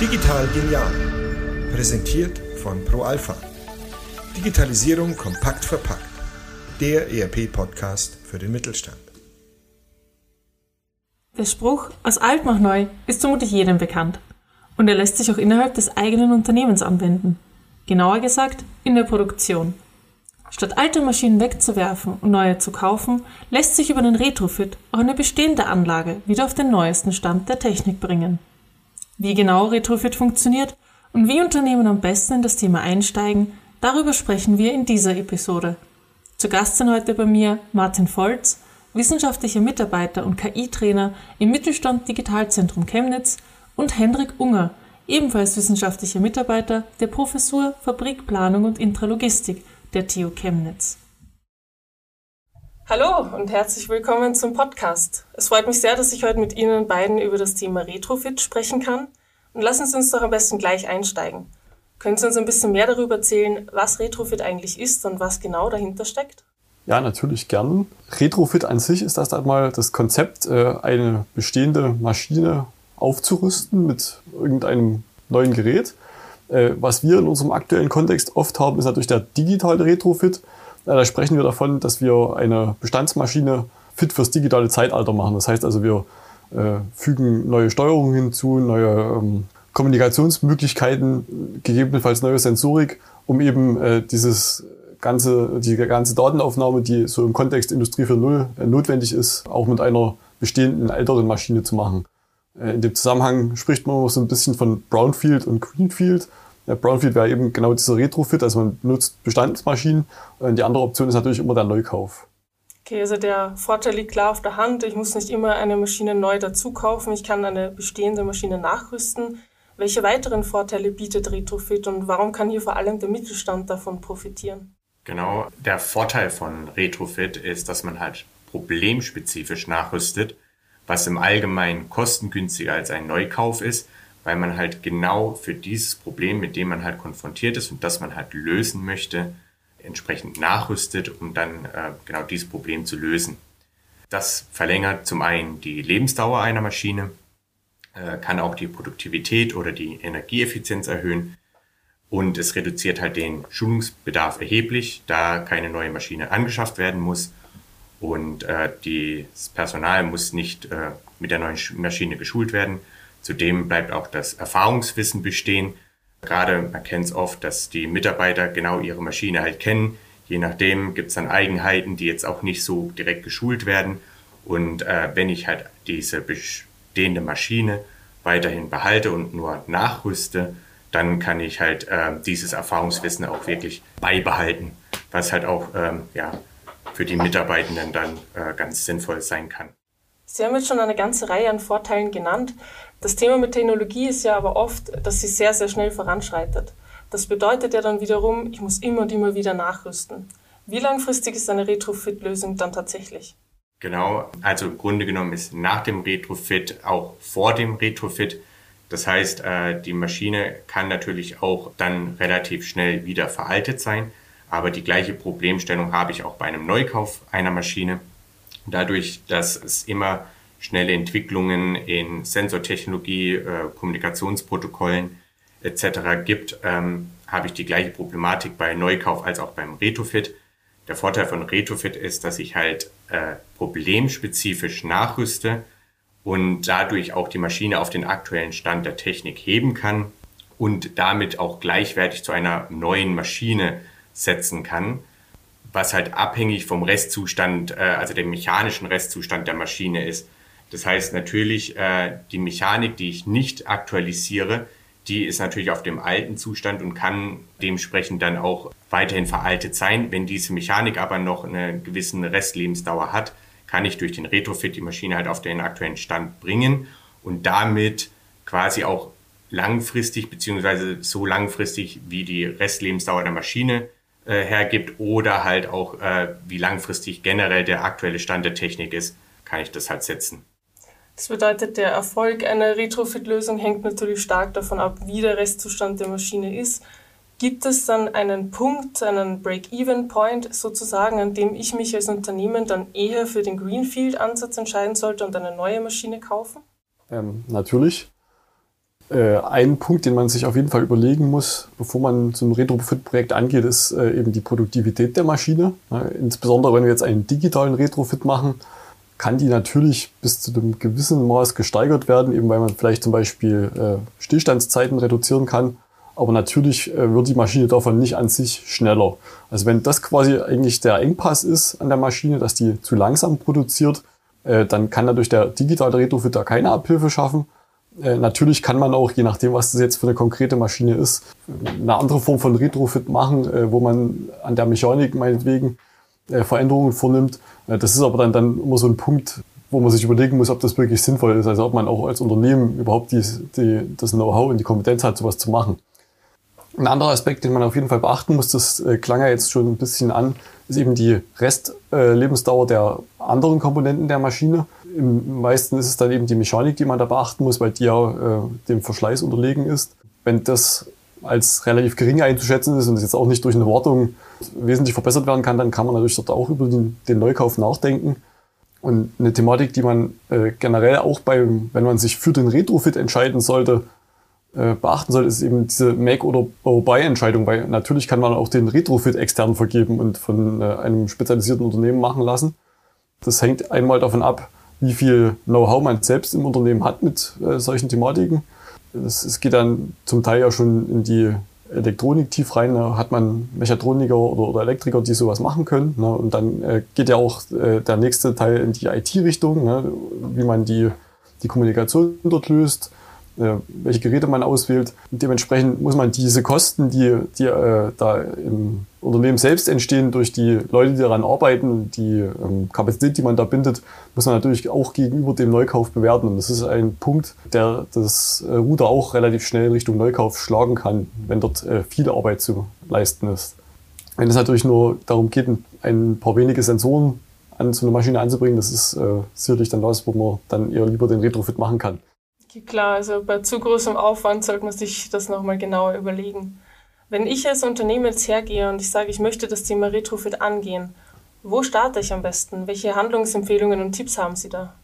Digital genial. Präsentiert von ProAlpha. Digitalisierung kompakt verpackt. Der ERP-Podcast für den Mittelstand. Der Spruch aus alt mach neu ist vermutlich jedem bekannt. Und er lässt sich auch innerhalb des eigenen Unternehmens anwenden. Genauer gesagt in der Produktion. Statt alte Maschinen wegzuwerfen und neue zu kaufen, lässt sich über den Retrofit auch eine bestehende Anlage wieder auf den neuesten Stand der Technik bringen. Wie genau Retrofit funktioniert und wie Unternehmen am besten in das Thema einsteigen, darüber sprechen wir in dieser Episode. Zu Gast sind heute bei mir Martin Volz, wissenschaftlicher Mitarbeiter und KI-Trainer im Mittelstand Digitalzentrum Chemnitz und Hendrik Unger, ebenfalls wissenschaftlicher Mitarbeiter der Professur Fabrikplanung und Intralogistik der TU Chemnitz. Hallo und herzlich willkommen zum Podcast. Es freut mich sehr, dass ich heute mit Ihnen beiden über das Thema Retrofit sprechen kann. Und lassen Sie uns doch am besten gleich einsteigen. Können Sie uns ein bisschen mehr darüber erzählen, was Retrofit eigentlich ist und was genau dahinter steckt? Ja, natürlich gern. Retrofit an sich ist erst einmal das Konzept, äh, eine bestehende Maschine aufzurüsten mit irgendeinem neuen Gerät äh, was wir in unserem aktuellen Kontext oft haben, ist natürlich der digitale Retrofit. Da sprechen wir davon, dass wir eine Bestandsmaschine fit fürs digitale Zeitalter machen. Das heißt also, wir äh, fügen neue Steuerungen hinzu, neue ähm, Kommunikationsmöglichkeiten, gegebenenfalls neue Sensorik, um eben äh, dieses ganze, die ganze Datenaufnahme, die so im Kontext Industrie 4.0 äh, notwendig ist, auch mit einer bestehenden älteren Maschine zu machen. Äh, in dem Zusammenhang spricht man so ein bisschen von Brownfield und Greenfield. Brownfield wäre eben genau dieser Retrofit, also man nutzt Bestandsmaschinen. Und die andere Option ist natürlich immer der Neukauf. Okay, also der Vorteil liegt klar auf der Hand. Ich muss nicht immer eine Maschine neu dazu kaufen. Ich kann eine bestehende Maschine nachrüsten. Welche weiteren Vorteile bietet Retrofit und warum kann hier vor allem der Mittelstand davon profitieren? Genau, der Vorteil von Retrofit ist, dass man halt problemspezifisch nachrüstet was im Allgemeinen kostengünstiger als ein Neukauf ist, weil man halt genau für dieses Problem, mit dem man halt konfrontiert ist und das man halt lösen möchte, entsprechend nachrüstet, um dann äh, genau dieses Problem zu lösen. Das verlängert zum einen die Lebensdauer einer Maschine, äh, kann auch die Produktivität oder die Energieeffizienz erhöhen und es reduziert halt den Schulungsbedarf erheblich, da keine neue Maschine angeschafft werden muss und äh, das Personal muss nicht äh, mit der neuen Maschine geschult werden. Zudem bleibt auch das Erfahrungswissen bestehen. Gerade man es oft, dass die Mitarbeiter genau ihre Maschine halt kennen. Je nachdem gibt es dann Eigenheiten, die jetzt auch nicht so direkt geschult werden. Und äh, wenn ich halt diese bestehende Maschine weiterhin behalte und nur nachrüste, dann kann ich halt äh, dieses Erfahrungswissen auch wirklich beibehalten, was halt auch ähm, ja, für die Mitarbeitenden dann äh, ganz sinnvoll sein kann. Sie haben jetzt schon eine ganze Reihe an Vorteilen genannt. Das Thema mit Technologie ist ja aber oft, dass sie sehr, sehr schnell voranschreitet. Das bedeutet ja dann wiederum, ich muss immer und immer wieder nachrüsten. Wie langfristig ist eine Retrofit-Lösung dann tatsächlich? Genau, also im Grunde genommen ist nach dem Retrofit auch vor dem Retrofit. Das heißt, äh, die Maschine kann natürlich auch dann relativ schnell wieder veraltet sein. Aber die gleiche Problemstellung habe ich auch bei einem Neukauf einer Maschine. Dadurch, dass es immer schnelle Entwicklungen in Sensortechnologie, äh, Kommunikationsprotokollen etc. gibt, ähm, habe ich die gleiche Problematik bei Neukauf als auch beim Retrofit. Der Vorteil von Retrofit ist, dass ich halt äh, problemspezifisch nachrüste und dadurch auch die Maschine auf den aktuellen Stand der Technik heben kann und damit auch gleichwertig zu einer neuen Maschine setzen kann, was halt abhängig vom Restzustand, äh, also dem mechanischen Restzustand der Maschine ist. Das heißt natürlich, äh, die Mechanik, die ich nicht aktualisiere, die ist natürlich auf dem alten Zustand und kann dementsprechend dann auch weiterhin veraltet sein. Wenn diese Mechanik aber noch eine gewisse Restlebensdauer hat, kann ich durch den Retrofit die Maschine halt auf den aktuellen Stand bringen und damit quasi auch langfristig beziehungsweise so langfristig wie die Restlebensdauer der Maschine äh, hergibt oder halt auch, äh, wie langfristig generell der aktuelle Stand der Technik ist, kann ich das halt setzen. Das bedeutet, der Erfolg einer Retrofit-Lösung hängt natürlich stark davon ab, wie der Restzustand der Maschine ist. Gibt es dann einen Punkt, einen Break-Even-Point sozusagen, an dem ich mich als Unternehmen dann eher für den Greenfield-Ansatz entscheiden sollte und eine neue Maschine kaufen? Ähm, natürlich. Äh, ein Punkt, den man sich auf jeden Fall überlegen muss, bevor man ein Retrofit-Projekt angeht, ist äh, eben die Produktivität der Maschine. Ja, insbesondere wenn wir jetzt einen digitalen Retrofit machen, kann die natürlich bis zu einem gewissen Maß gesteigert werden, eben weil man vielleicht zum Beispiel äh, Stillstandszeiten reduzieren kann. Aber natürlich äh, wird die Maschine davon nicht an sich schneller. Also wenn das quasi eigentlich der Engpass ist an der Maschine, dass die zu langsam produziert, äh, dann kann dadurch der digitale Retrofit da keine Abhilfe schaffen. Äh, natürlich kann man auch, je nachdem, was das jetzt für eine konkrete Maschine ist, eine andere Form von Retrofit machen, äh, wo man an der Mechanik meinetwegen äh, Veränderungen vornimmt. das ist aber dann, dann immer so ein Punkt, wo man sich überlegen muss, ob das wirklich sinnvoll ist. Also ob man auch als Unternehmen überhaupt die, die, das Know-how und die Kompetenz hat, sowas zu machen. Ein anderer Aspekt, den man auf jeden Fall beachten muss, das klang ja jetzt schon ein bisschen an, ist eben die Restlebensdauer der anderen Komponenten der Maschine. Im meisten ist es dann eben die Mechanik, die man da beachten muss, weil die ja äh, dem Verschleiß unterlegen ist. Wenn das als relativ gering einzuschätzen ist und es jetzt auch nicht durch eine Wartung wesentlich verbessert werden kann, dann kann man natürlich dort auch über den, den Neukauf nachdenken. Und eine Thematik, die man äh, generell auch beim, wenn man sich für den Retrofit entscheiden sollte, äh, beachten sollte, ist eben diese Make- oder Bau-Buy-Entscheidung, weil natürlich kann man auch den Retrofit extern vergeben und von äh, einem spezialisierten Unternehmen machen lassen. Das hängt einmal davon ab, wie viel Know-how man selbst im Unternehmen hat mit äh, solchen Thematiken. Es geht dann zum Teil ja schon in die Elektronik tief rein. Da hat man Mechatroniker oder, oder Elektriker, die sowas machen können. Ne? Und dann äh, geht ja auch äh, der nächste Teil in die IT-Richtung, ne? wie man die, die Kommunikation dort löst, welche Geräte man auswählt. Und dementsprechend muss man diese Kosten, die, die äh, da im Unternehmen selbst entstehen durch die Leute, die daran arbeiten, die ähm, Kapazität, die man da bindet, muss man natürlich auch gegenüber dem Neukauf bewerten. Und das ist ein Punkt, der das äh, Ruder auch relativ schnell in Richtung Neukauf schlagen kann, wenn dort äh, viel Arbeit zu leisten ist. Wenn es natürlich nur darum geht, ein paar wenige Sensoren an so eine Maschine anzubringen, das ist äh, sicherlich dann das, wo man dann eher lieber den Retrofit machen kann. Klar, also bei zu großem Aufwand sollte man sich das nochmal genauer überlegen. Wenn ich als Unternehmen jetzt hergehe und ich sage, ich möchte das Thema Retrofit angehen, wo starte ich am besten? Welche Handlungsempfehlungen und Tipps haben Sie da?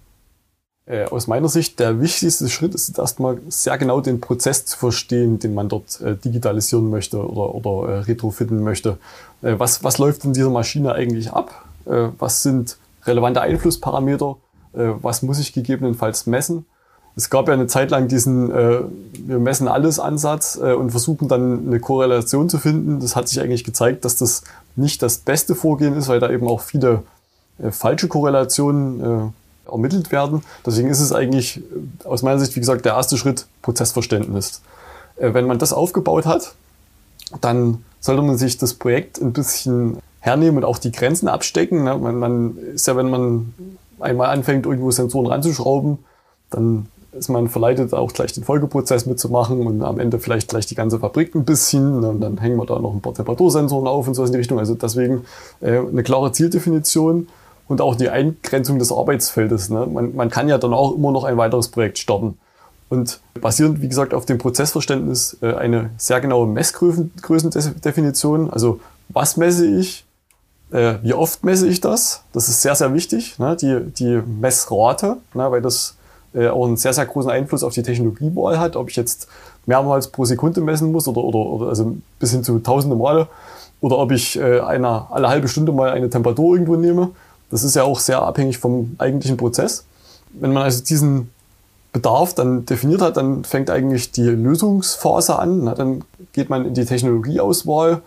Äh, aus meiner Sicht der wichtigste Schritt ist erstmal sehr genau den Prozess zu verstehen, den man dort äh, digitalisieren möchte oder, oder äh, retrofitten möchte. Äh, was, was läuft in dieser Maschine eigentlich ab? Äh, was sind relevante Einflussparameter? Äh, was muss ich gegebenenfalls messen? Es gab ja eine Zeit lang diesen, äh, wir messen alles Ansatz äh, und versuchen dann eine Korrelation zu finden. Das hat sich eigentlich gezeigt, dass das nicht das beste Vorgehen ist, weil da eben auch viele äh, falsche Korrelationen äh, ermittelt werden. Deswegen ist es eigentlich äh, aus meiner Sicht, wie gesagt, der erste Schritt Prozessverständnis. Äh, wenn man das aufgebaut hat, dann sollte man sich das Projekt ein bisschen hernehmen und auch die Grenzen abstecken. Ne? Man, man ist ja, wenn man einmal anfängt, irgendwo Sensoren ranzuschrauben, dann ist man verleitet, auch gleich den Folgeprozess mitzumachen und am Ende vielleicht gleich die ganze Fabrik ein bisschen. Und dann hängen wir da noch ein paar Temperatursensoren auf und so in die Richtung. Also deswegen äh, eine klare Zieldefinition und auch die Eingrenzung des Arbeitsfeldes. Ne? Man, man kann ja dann auch immer noch ein weiteres Projekt starten. Und basierend, wie gesagt, auf dem Prozessverständnis äh, eine sehr genaue Messgrößendefinition. Also was messe ich? Äh, wie oft messe ich das? Das ist sehr, sehr wichtig. Ne? Die, die Messrate, ne? weil das äh, auch einen sehr, sehr großen Einfluss auf die Technologiewahl hat, ob ich jetzt mehrmals pro Sekunde messen muss oder, oder, oder also bis hin zu tausende Male oder ob ich äh, eine, alle halbe Stunde mal eine Temperatur irgendwo nehme. Das ist ja auch sehr abhängig vom eigentlichen Prozess. Wenn man also diesen Bedarf dann definiert hat, dann fängt eigentlich die Lösungsphase an. Na, dann geht man in die Technologieauswahl,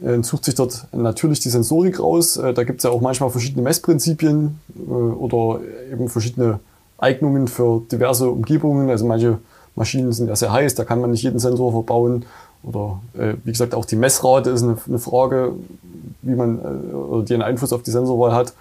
äh, sucht sich dort natürlich die Sensorik raus. Äh, da gibt es ja auch manchmal verschiedene Messprinzipien äh, oder eben verschiedene Eignungen für diverse Umgebungen. Also manche Maschinen sind ja sehr heiß, da kann man nicht jeden Sensor verbauen. Oder äh, wie gesagt, auch die Messrate ist eine, eine Frage, wie man äh, oder die einen Einfluss auf die Sensorwahl hat.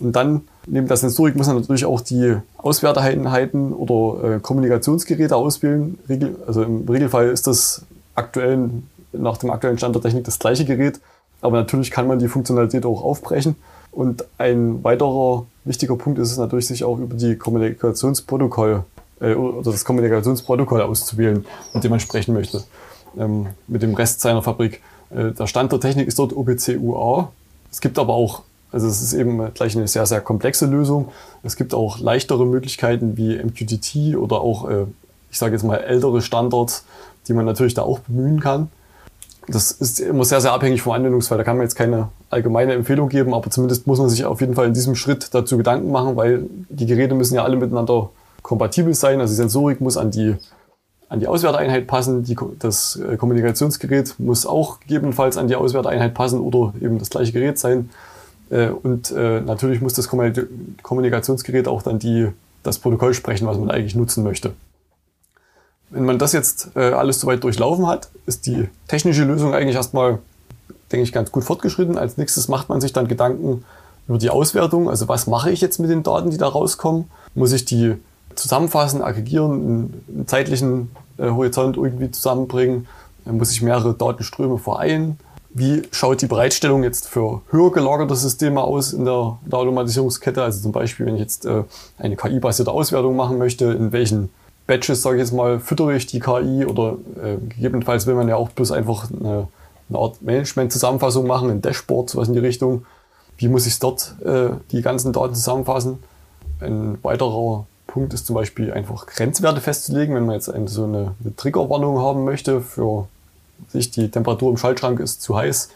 Und dann neben der Sensorik muss man natürlich auch die Auswerteeinheiten oder äh, Kommunikationsgeräte auswählen. Regel, also im Regelfall ist das aktuell nach dem aktuellen Stand der Technik das gleiche Gerät, aber natürlich kann man die Funktionalität auch aufbrechen. Und ein weiterer wichtiger Punkt ist es natürlich, sich auch über die Kommunikationsprotokolle äh, oder das Kommunikationsprotokoll auszuwählen, mit dem man sprechen möchte. ähm, mit dem Rest seiner Fabrik. Äh, der Stand der Technik ist dort OPC UA. Es gibt aber auch, also es ist eben gleich eine sehr, sehr komplexe Lösung. Es gibt auch leichtere Möglichkeiten wie MQTT oder auch, äh, ich sage jetzt mal, ältere Standards, die man natürlich da auch bemühen kann. Das ist immer sehr, sehr abhängig vom Anwendungsfall. Da kann man jetzt keine allgemeine Empfehlung geben, aber zumindest muss man sich auf jeden Fall in diesem Schritt dazu Gedanken machen, weil die Geräte müssen ja alle miteinander kompatibel sein. Also die Sensorik muss an die, an die Auswerteinheit passen. Die, das äh, Kommunikationsgerät muss auch gegebenenfalls an die Auswerteinheit passen oder eben das gleiche Gerät sein. Äh, und äh, natürlich muss das Kommunikationsgerät auch dann die, das Protokoll sprechen, was man eigentlich nutzen möchte. Wenn man das jetzt alles soweit durchlaufen hat, ist die technische Lösung eigentlich erstmal, denke ich, ganz gut fortgeschritten. Als nächstes macht man sich dann Gedanken über die Auswertung. Also was mache ich jetzt mit den Daten, die da rauskommen? Muss ich die zusammenfassen, aggregieren, einen zeitlichen äh, Horizont irgendwie zusammenbringen. Dann muss ich mehrere Datenströme vereinen. Wie schaut die Bereitstellung jetzt für höher gelagerte Systeme aus in der, der Automatisierungskette? Also zum Beispiel, wenn ich jetzt äh, eine KI-basierte Auswertung machen möchte, in welchen Batches, sage ich jetzt mal, füttere ich die KI oder äh, gegebenenfalls will man ja auch bloß einfach eine, eine Art Management-Zusammenfassung machen, ein Dashboard, sowas in die Richtung. Wie muss ich dort äh, die ganzen Daten zusammenfassen? Ein weiterer Punkt ist zum Beispiel einfach Grenzwerte festzulegen, wenn man jetzt eine, so eine, eine Triggerwarnung haben möchte für sich, die Temperatur im Schaltschrank ist zu heiß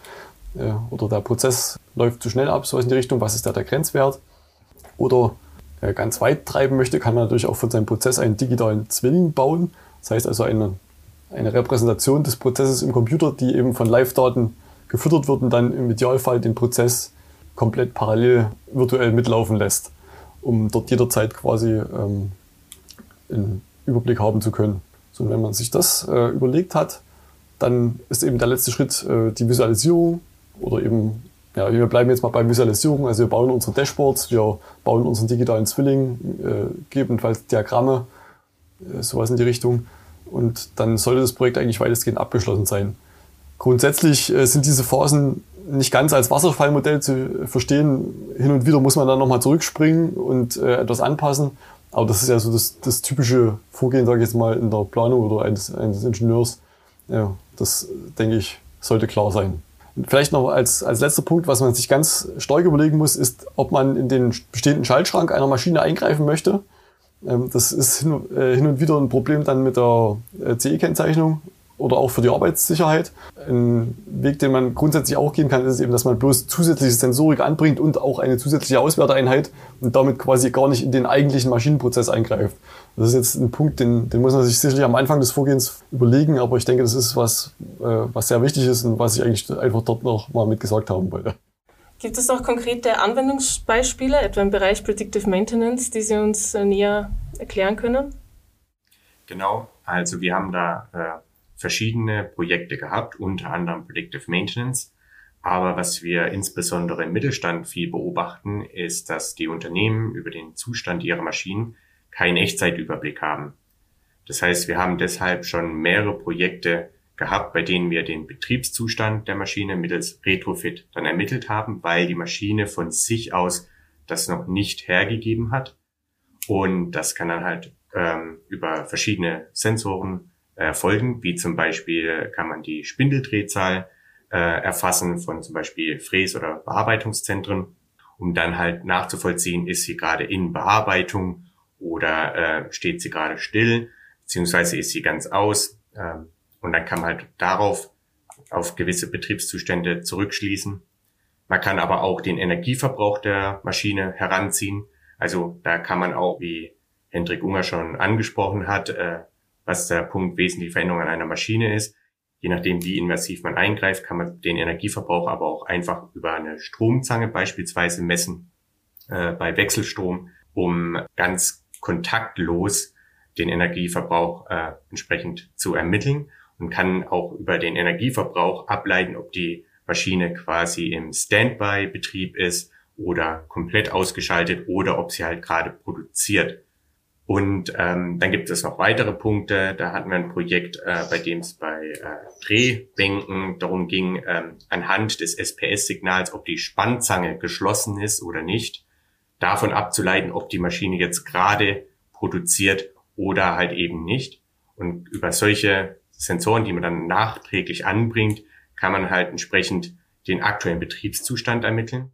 äh, oder der Prozess läuft zu schnell ab, so in die Richtung, was ist da der Grenzwert? Oder ganz weit treiben möchte, kann man natürlich auch von seinem Prozess einen digitalen Zwilling bauen. Das heißt also eine, eine Repräsentation des Prozesses im Computer, die eben von Live-Daten gefüttert wird und dann im Idealfall den Prozess komplett parallel virtuell mitlaufen lässt um dort jederzeit quasi ähm, einen Überblick haben zu können. So, und wenn man sich das äh, überlegt hat, dann ist eben der letzte Schritt äh, die Visualisierung oder eben, ja, wir bleiben jetzt mal bei Visualisierung, also wir bauen unsere Dashboards, wir bauen unseren digitalen Zwilling, äh, gegebenenfalls Diagramme, äh, sowas in die Richtung. Und dann sollte das Projekt eigentlich weitestgehend abgeschlossen sein. Grundsätzlich äh, sind diese Phasen nicht ganz als Wasserfallmodell zu verstehen. Hin und wieder muss man dann nochmal zurückspringen und äh, etwas anpassen. Aber das ist ja so das, das typische Vorgehen, sage ich jetzt mal, in der Planung oder eines, eines Ingenieurs. Ja, das, denke ich, sollte klar sein. Vielleicht noch als, als letzter Punkt, was man sich ganz stark überlegen muss, ist, ob man in den bestehenden Schaltschrank einer Maschine eingreifen möchte. Ähm, das ist hin, äh, hin und wieder ein Problem dann mit der äh, CE-Kennzeichnung oder auch für die Arbeitssicherheit. Ein Weg, den man grundsätzlich auch gehen kann, ist eben, dass man bloß zusätzliche Sensorik anbringt und auch eine zusätzliche Auswerteeinheit und damit quasi gar nicht in den eigentlichen Maschinenprozess eingreift. Das ist jetzt ein Punkt, den, den muss man sich sicherlich am Anfang des Vorgehens überlegen, aber ich denke, das ist was, äh, was sehr wichtig ist und was ich eigentlich einfach dort noch mal mitgesagt haben wollte. Gibt es noch konkrete Anwendungsbeispiele, etwa im Bereich Predictive Maintenance, die Sie uns äh, näher erklären können? Genau, also wir haben da äh, verschiedene Projekte gehabt, unter anderem Predictive Maintenance. Aber was wir insbesondere im Mittelstand viel beobachten, ist, dass die Unternehmen über den Zustand ihrer Maschinen keinen Echtzeitüberblick haben. Das heißt, wir haben deshalb schon mehrere Projekte gehabt, bei denen wir den Betriebszustand der Maschine mittels Retrofit dann ermittelt haben, weil die Maschine von sich aus das noch nicht hergegeben hat. Und das kann dann halt ähm, über verschiedene Sensoren erfolgen, wie zum Beispiel kann man die Spindeldrehzahl äh, erfassen von zum Beispiel Fräs- oder Bearbeitungszentren, um dann halt nachzuvollziehen, ist sie gerade in Bearbeitung oder äh, steht sie gerade still, beziehungsweise ist sie ganz aus. Ähm, und dann kann man halt darauf auf gewisse Betriebszustände zurückschließen. Man kann aber auch den Energieverbrauch der Maschine heranziehen. Also da kann man auch, wie Hendrik Unger schon angesprochen hat, äh, was der Punkt wesentliche Veränderung an einer Maschine ist. Je nachdem, wie invasiv man eingreift, kann man den Energieverbrauch aber auch einfach über eine Stromzange beispielsweise messen äh, bei Wechselstrom, um ganz kontaktlos den Energieverbrauch äh, entsprechend zu ermitteln und kann auch über den Energieverbrauch ableiten, ob die Maschine quasi im Standby-Betrieb ist oder komplett ausgeschaltet oder ob sie halt gerade produziert. Und ähm, dann gibt es noch weitere Punkte. Da hatten wir ein Projekt, äh, bei dem es bei äh, Drehbänken darum ging, ähm, anhand des SPS-Signals, ob die Spannzange geschlossen ist oder nicht, davon abzuleiten, ob die Maschine jetzt gerade produziert oder halt eben nicht. Und über solche Sensoren, die man dann nachträglich anbringt, kann man halt entsprechend den aktuellen Betriebszustand ermitteln.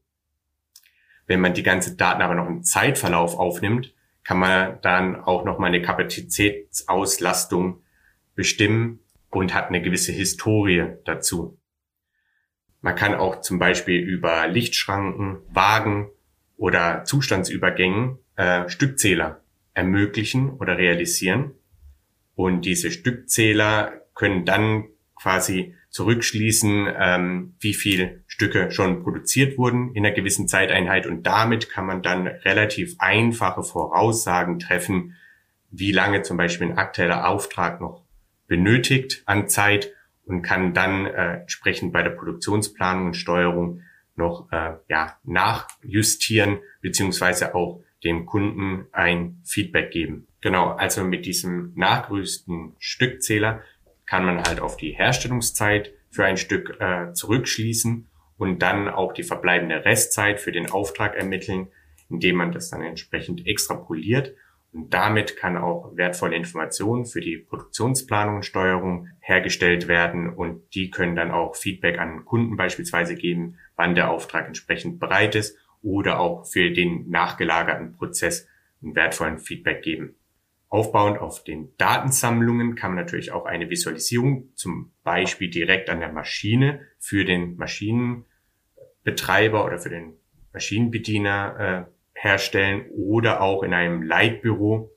Wenn man die ganze Daten aber noch im Zeitverlauf aufnimmt, kann man dann auch noch mal eine Kapazitätsauslastung bestimmen und hat eine gewisse Historie dazu. Man kann auch zum Beispiel über Lichtschranken, Wagen oder Zustandsübergängen äh, Stückzähler ermöglichen oder realisieren. Und diese Stückzähler können dann quasi zurückschließen, ähm, wie viel Stücke schon produziert wurden in einer gewissen Zeiteinheit. Und damit kann man dann relativ einfache Voraussagen treffen, wie lange zum Beispiel ein aktueller Auftrag noch benötigt an Zeit und kann dann äh, entsprechend bei der Produktionsplanung und Steuerung noch äh, ja, nachjustieren beziehungsweise auch dem Kunden ein Feedback geben. Genau, also mit diesem nachgerüsten Stückzähler kann man halt auf die Herstellungszeit für ein Stück äh, zurückschließen und dann auch die verbleibende Restzeit für den Auftrag ermitteln, indem man das dann entsprechend extrapoliert. Und damit kann auch wertvolle Informationen für die Produktionsplanung und Steuerung hergestellt werden und die können dann auch Feedback an Kunden beispielsweise geben, wann der Auftrag entsprechend bereit ist oder auch für den nachgelagerten Prozess einen wertvollen Feedback geben. Aufbauend auf den Datensammlungen kann man natürlich auch eine Visualisierung zum Beispiel direkt an der Maschine für den Maschinenbetreiber oder für den Maschinenbediener äh, herstellen oder auch in einem Leitbüro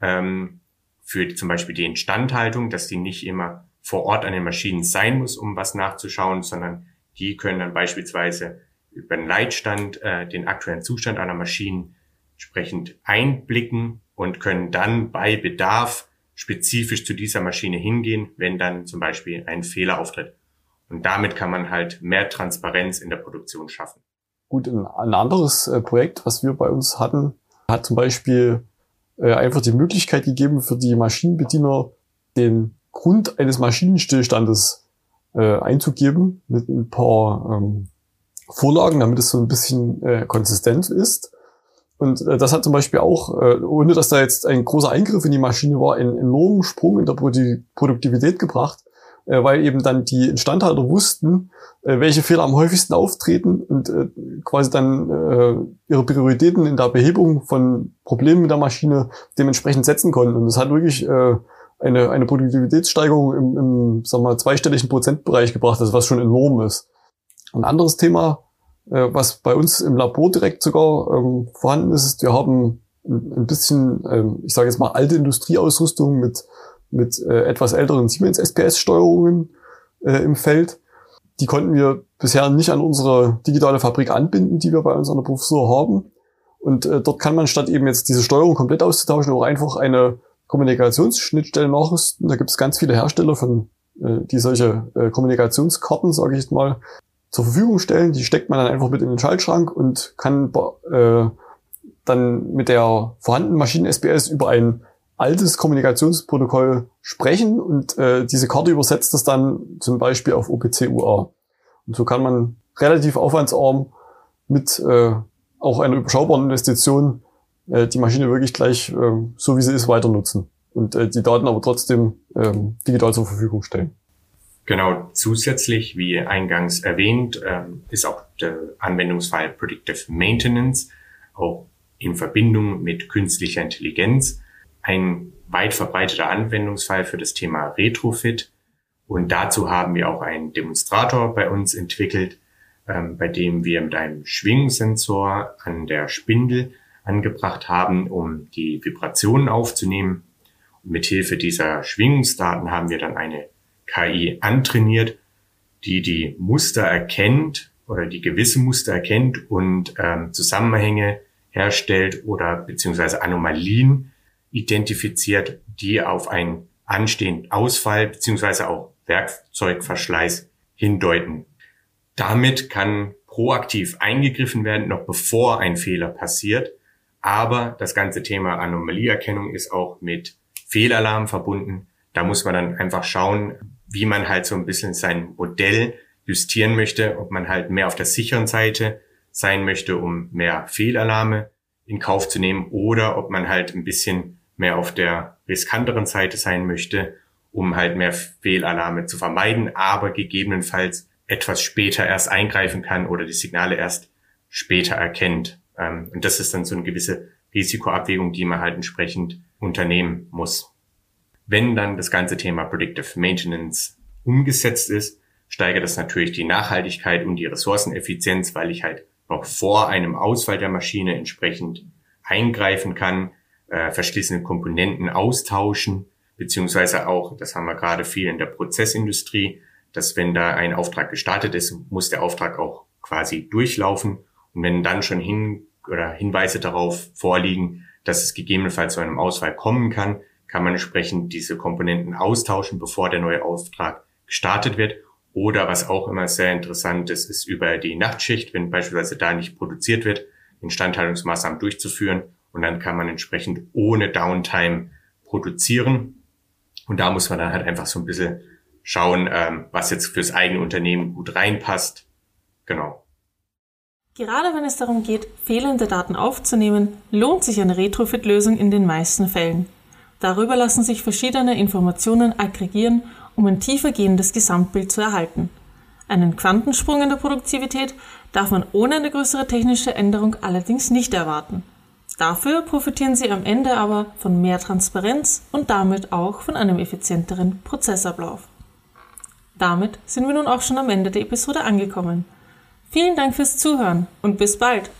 ähm, für zum Beispiel die Instandhaltung, dass die nicht immer vor Ort an den Maschinen sein muss, um was nachzuschauen, sondern die können dann beispielsweise über den Leitstand äh, den aktuellen Zustand einer Maschine entsprechend einblicken und können dann bei Bedarf spezifisch zu dieser Maschine hingehen, wenn dann zum Beispiel ein Fehler auftritt. Und damit kann man halt mehr Transparenz in der Produktion schaffen. Gut, ein, anderes äh, Projekt, was wir bei uns hatten, hat zum Beispiel äh, einfach die Möglichkeit gegeben für die Maschinenbediener, den Grund eines Maschinenstillstandes äh, einzugeben mit ein paar ähm, Vorlagen, damit es so ein bisschen konsistent ist. Und äh, das hat zum Beispiel auch, äh, ohne dass da jetzt ein großer Eingriff in die Maschine war, einen enormen Sprung in der Produktivität gebracht, äh, weil eben dann die Instandhalter wussten, äh, welche Fehler am häufigsten auftreten und äh, quasi dann äh, ihre Prioritäten in der Behebung von Problemen mit der Maschine dementsprechend setzen konnten. Und das hat wirklich äh, eine, eine Produktivitätssteigerung im, im sagen wir mal, zweistelligen Prozentbereich gebracht, das was schon enorm ist. Ein anderes Thema, was bei uns im Labor direkt sogar ähm, vorhanden ist, ist, wir haben ein bisschen, ähm, ich sage jetzt mal, alte Industrieausrüstung mit, mit äh, etwas älteren Siemens SPS-Steuerungen äh, im Feld. Die konnten wir bisher nicht an unsere digitale Fabrik anbinden, die wir bei uns an der Professur haben. Und äh, dort kann man statt eben jetzt diese Steuerung komplett auszutauschen, auch einfach eine Kommunikationsschnittstelle nachrüsten. Da gibt es ganz viele Hersteller von äh, die solche äh, Kommunikationskarten, sage ich jetzt mal, zur Verfügung stellen. Die steckt man dann einfach mit in den Schaltschrank und kann äh, dann mit der vorhandenen Maschinen-SPS über ein altes Kommunikationsprotokoll sprechen und äh, diese Karte übersetzt das dann zum Beispiel auf OPC-UA. Und so kann man relativ aufwandsarm mit äh, auch einer überschaubaren Investition äh, die Maschine wirklich gleich äh, so wie sie ist weiter nutzen und äh, die Daten aber trotzdem äh, digital zur Verfügung stellen. Genau, zusätzlich, wie eingangs erwähnt, ähm, ist auch der Anwendungsfall Predictive Maintenance auch in Verbindung mit künstlicher Intelligenz ein weit verbreiteter Anwendungsfall für das Thema Retrofit. Und dazu haben wir auch einen Demonstrator bei uns entwickelt, ähm, bei dem wir mit einem Schwingungssensor an der Spindel angebracht haben, um die Vibrationen aufzunehmen. Und mithilfe dieser Schwingungsdaten haben wir dann eine KI antrainiert, die die Muster erkennt oder die gewisse Muster erkennt und ähm, Zusammenhänge herstellt oder beziehungsweise Anomalien identifiziert, die auf einen anstehenden Ausfall beziehungsweise auch Werkzeugverschleiß hindeuten. Damit kann proaktiv eingegriffen werden, noch bevor ein Fehler passiert. Aber das ganze Thema Anomalieerkennung ist auch mit Fehlalarm verbunden. Da muss man dann einfach schauen, wie man halt so ein bisschen sein Modell justieren möchte, ob man halt mehr auf der sicheren Seite sein möchte, um mehr Fehlalarme in Kauf zu nehmen oder ob man halt ein bisschen mehr auf der riskanteren Seite sein möchte um halt mehr Fehlalarme zu vermeiden, aber gegebenenfalls etwas später erst eingreifen kann oder die Signale erst später erkennt. Ähm, und das ist dann so eine gewisse Risikoabwägung, die man halt entsprechend unternehmen muss. Wenn dann das ganze Thema Predictive Maintenance umgesetzt ist, steigert das natürlich die Nachhaltigkeit und die Ressourceneffizienz, weil ich halt noch vor einem Ausfall der Maschine entsprechend eingreifen kann, äh, verschließende Komponenten austauschen, beziehungsweise auch, das haben wir gerade viel in der Prozessindustrie, dass wenn da ein Auftrag gestartet ist, muss der Auftrag auch quasi durchlaufen. Und wenn dann schon hin oder Hinweise darauf vorliegen, dass es gegebenenfalls zu einem Ausfall kommen kann, kann man entsprechend diese Komponenten austauschen, bevor der neue Auftrag gestartet wird. Oder was auch immer sehr interessant ist, ist über die Nachtschicht, wenn beispielsweise da nicht produziert wird, Instandhaltungsmaßnahmen durchzuführen. Und dann kann man entsprechend ohne Downtime produzieren. Und da muss man dann halt einfach so ein bisschen schauen, ähm, was jetzt fürs eigene Unternehmen gut reinpasst. Genau. Gerade wenn es darum geht, fehlende Daten aufzunehmen, lohnt sich eine Retrofit-Lösung in den meisten Fällen. Darüber lassen sich verschiedene Informationen aggregieren, um ein tiefergehendes Gesamtbild zu erhalten. Einen Quantensprung in der Produktivität darf man ohne eine größere technische Änderung allerdings nicht erwarten. Dafür profitieren Sie am Ende aber von mehr Transparenz und damit auch von einem effizienteren Prozessablauf. Damit sind wir nun auch schon am Ende der Episode angekommen. Vielen Dank fürs Zuhören und bis bald!